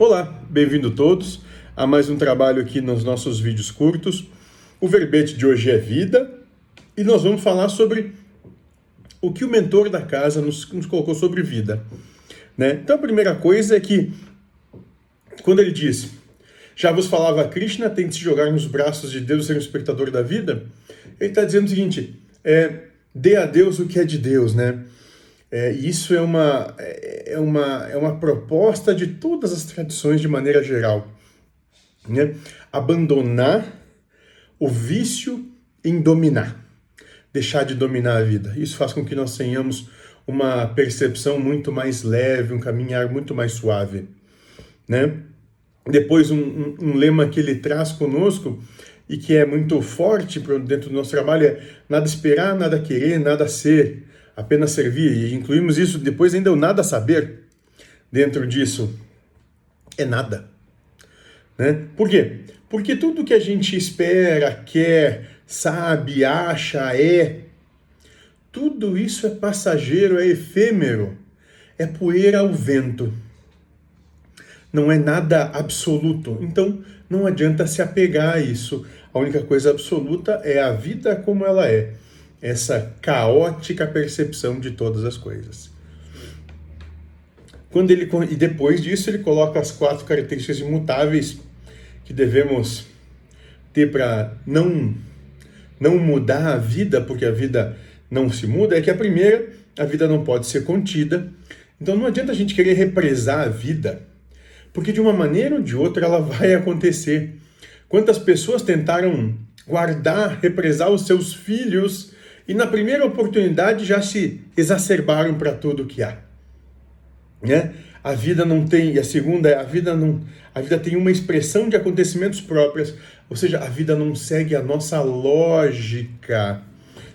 Olá, bem-vindo todos a mais um trabalho aqui nos nossos vídeos curtos. O verbete de hoje é vida e nós vamos falar sobre o que o mentor da casa nos, nos colocou sobre vida. Né? Então a primeira coisa é que quando ele disse já vos falava Krishna, tem se jogar nos braços de Deus, ser um espectador da vida. Ele está dizendo o seguinte: é, dê a Deus o que é de Deus, né? É, isso é uma, é, é, uma, é uma proposta de todas as tradições de maneira geral. Né? Abandonar o vício em dominar, deixar de dominar a vida. Isso faz com que nós tenhamos uma percepção muito mais leve, um caminhar muito mais suave. Né? Depois, um, um, um lema que ele traz conosco e que é muito forte dentro do nosso trabalho é nada esperar, nada querer, nada ser apenas servir. E incluímos isso depois ainda o nada saber dentro disso. É nada. Né? Por quê? Porque tudo que a gente espera, quer, sabe, acha, é, tudo isso é passageiro, é efêmero, é poeira ao vento. Não é nada absoluto. Então, não adianta se apegar a isso. A única coisa absoluta é a vida como ela é essa caótica percepção de todas as coisas. Quando ele e depois disso ele coloca as quatro características imutáveis que devemos ter para não não mudar a vida, porque a vida não se muda, é que a primeira, a vida não pode ser contida. Então não adianta a gente querer represar a vida, porque de uma maneira ou de outra ela vai acontecer. Quantas pessoas tentaram guardar, represar os seus filhos e na primeira oportunidade já se exacerbaram para tudo que há. Né? A vida não tem, e a segunda é a vida não, a vida tem uma expressão de acontecimentos próprios, ou seja, a vida não segue a nossa lógica,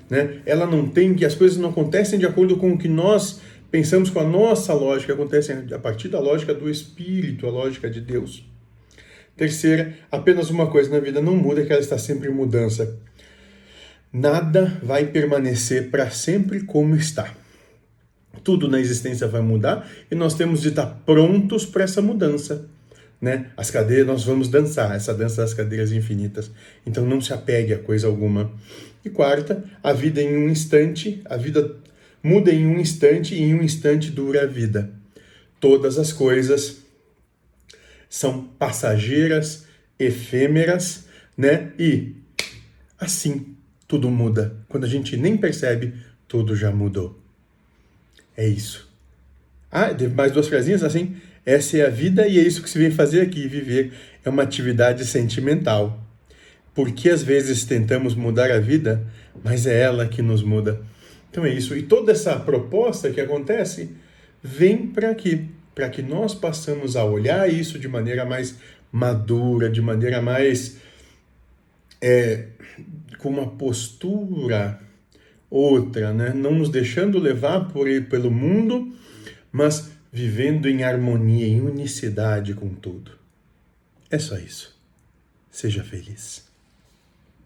né? Ela não tem que as coisas não acontecem de acordo com o que nós pensamos com a nossa lógica, acontecem a partir da lógica do espírito, a lógica de Deus. Terceira, apenas uma coisa na vida não muda, que ela está sempre em mudança nada vai permanecer para sempre como está. Tudo na existência vai mudar e nós temos de estar prontos para essa mudança. Né? As cadeiras, nós vamos dançar, essa dança das cadeiras infinitas. Então não se apegue a coisa alguma. E quarta, a vida em um instante, a vida muda em um instante e em um instante dura a vida. Todas as coisas são passageiras, efêmeras, né? E assim tudo muda. Quando a gente nem percebe, tudo já mudou. É isso. Ah, mais duas frasinhas assim. Essa é a vida e é isso que se vem fazer aqui. Viver é uma atividade sentimental. Porque às vezes tentamos mudar a vida, mas é ela que nos muda. Então é isso. E toda essa proposta que acontece vem para aqui, para que nós passamos a olhar isso de maneira mais madura, de maneira mais é, com uma postura outra, né? não nos deixando levar por pelo mundo, mas vivendo em harmonia, em unicidade com tudo. É só isso. Seja feliz.